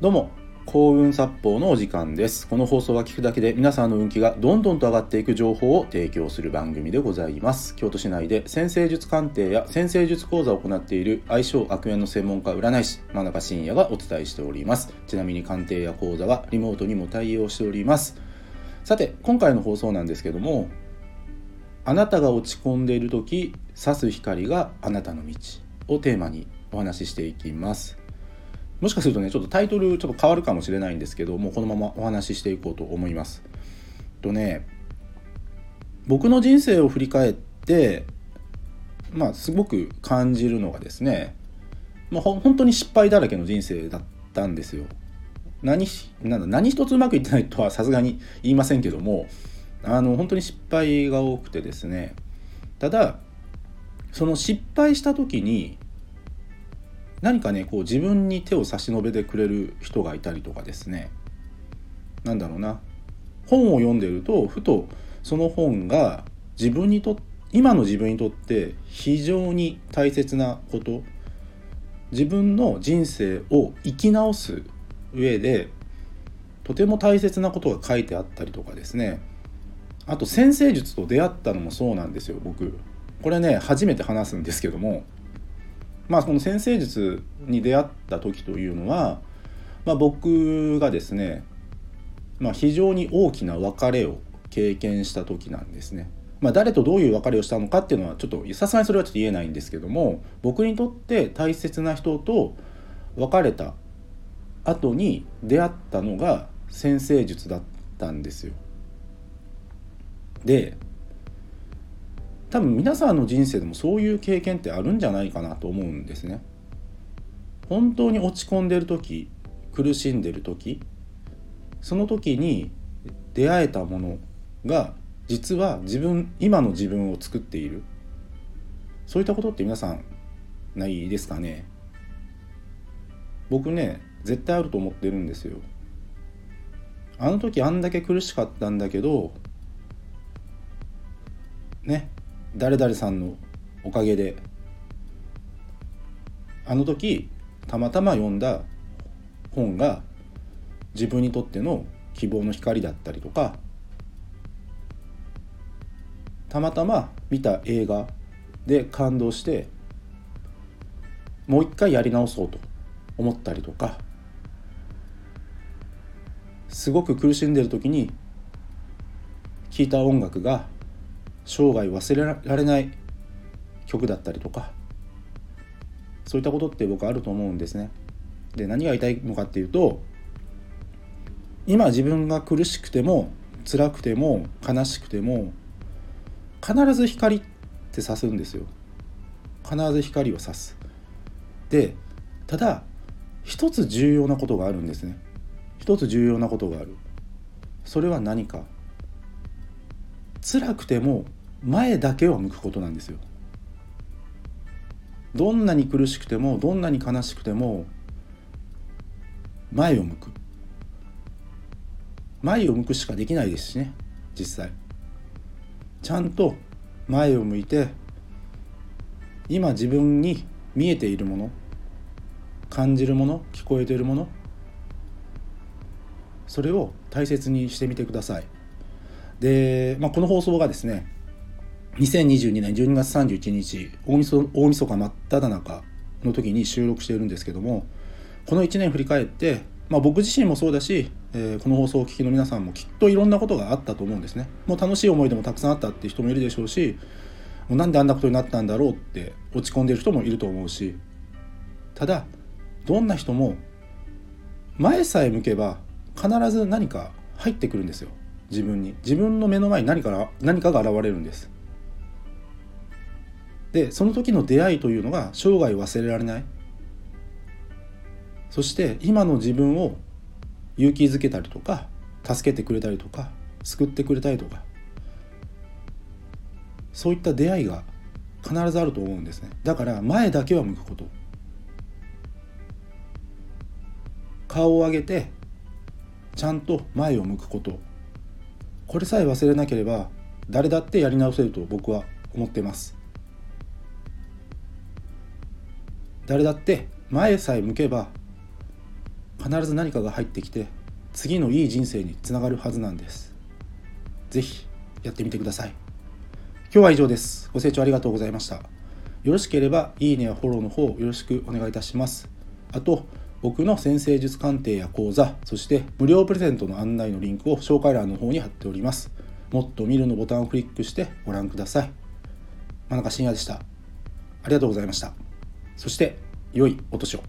どうも幸運殺法のお時間です。この放送は聞くだけで皆さんの運気がどんどんと上がっていく情報を提供する番組でございます。京都市内で先生術鑑定や先生術講座を行っている相性悪縁の専門家占い師真中信也がお伝えしております。ちなみに鑑定や講座はリモートにも対応しております。さて今回の放送なんですけどもあなたが落ち込んでいる時指す光があなたの道をテーマにお話ししていきます。もしかするとねちょっとタイトルちょっと変わるかもしれないんですけどもうこのままお話ししていこうと思います。とね僕の人生を振り返ってまあすごく感じるのがですね、まあ、ほ本当に失敗だらけの人生だったんですよ。何なんだ何一つうまくいってないとはさすがに言いませんけどもあの本当に失敗が多くてですね。ただその失敗した時に何かねこう自分に手を差し伸べてくれる人がいたりとかですね。何だろうな。本を読んでるとふとその本が自分にと今の自分にとって非常に大切なこと。自分の人生を生き直す上でとても大切なことが書いてあったりとかですね。あと先生術と出会ったのもそうなんですよ僕。これね初めて話すんですけども。まあこの先生術に出会った時というのは、まあ、僕がですね、まあ、非常に大きな別れを経験した時なんですね。まあ、誰とどういう別れをしたのかっていうのはちょっとさすがにそれはちょっと言えないんですけども僕にとって大切な人と別れた後に出会ったのが先生術だったんですよ。で多分皆さんの人生でもそういう経験ってあるんじゃないかなと思うんですね。本当に落ち込んでる時苦しんでる時その時に出会えたものが実は自分今の自分を作っている。そういったことって皆さんないですかね？僕ね絶対あると思ってるんですよ。あの時あんだけ苦しかったんだけどね誰々さんのおかげであの時たまたま読んだ本が自分にとっての希望の光だったりとかたまたま見た映画で感動してもう一回やり直そうと思ったりとかすごく苦しんでる時に聴いた音楽が生涯忘れられない曲だったりとかそういったことって僕あると思うんですね。で何が言いたいのかっていうと今自分が苦しくても辛くても悲しくても必ず光って差すんですよ。必ず光を差す。でただ一つ重要なことがあるんですね。一つ重要なことがある。それは何か辛くても前だけを向くことなんですよ。どんなに苦しくてもどんなに悲しくても前を向く。前を向くしかできないですしね実際。ちゃんと前を向いて今自分に見えているもの感じるもの聞こえているものそれを大切にしてみてください。で、まあ、この放送がですね2022年12月31日大晦大晦日真っ只中の時に収録しているんですけどもこの1年振り返って、まあ、僕自身もそうだし、えー、この放送を聞きの皆さんもきっといろんなことがあったと思うんですね。もう楽しい思い出もたくさんあったって人もいるでしょうしもうなんであんなことになったんだろうって落ち込んでる人もいると思うしただどんな人も前さえ向けば必ず何か入ってくるんですよ。自分に。自分の目の前に何か何かが現れるんです。でその時の出会いというのが生涯忘れられない。そして今の自分を勇気づけたりとか助けてくれたりとか救ってくれたりとかそういった出会いが必ずあると思うんですね。だから前だけは向くこと。顔を上げてちゃんと前を向くこと。これさえ忘れなければ誰だってやり直せると僕は思ってます。誰だって前さえ向けば必ず何かが入ってきて次のいい人生につながるはずなんです。是非やってみてください。今日は以上です。ご清聴ありがとうございました。よろしければいいねやフォローの方よろしくお願いいたします。あと僕の先生術鑑定や講座そして無料プレゼントの案内のリンクを紹介欄の方に貼っております。もっと見るのボタンをクリックしてご覧ください。真中深也でした。ありがとうございました。そして良いお年を。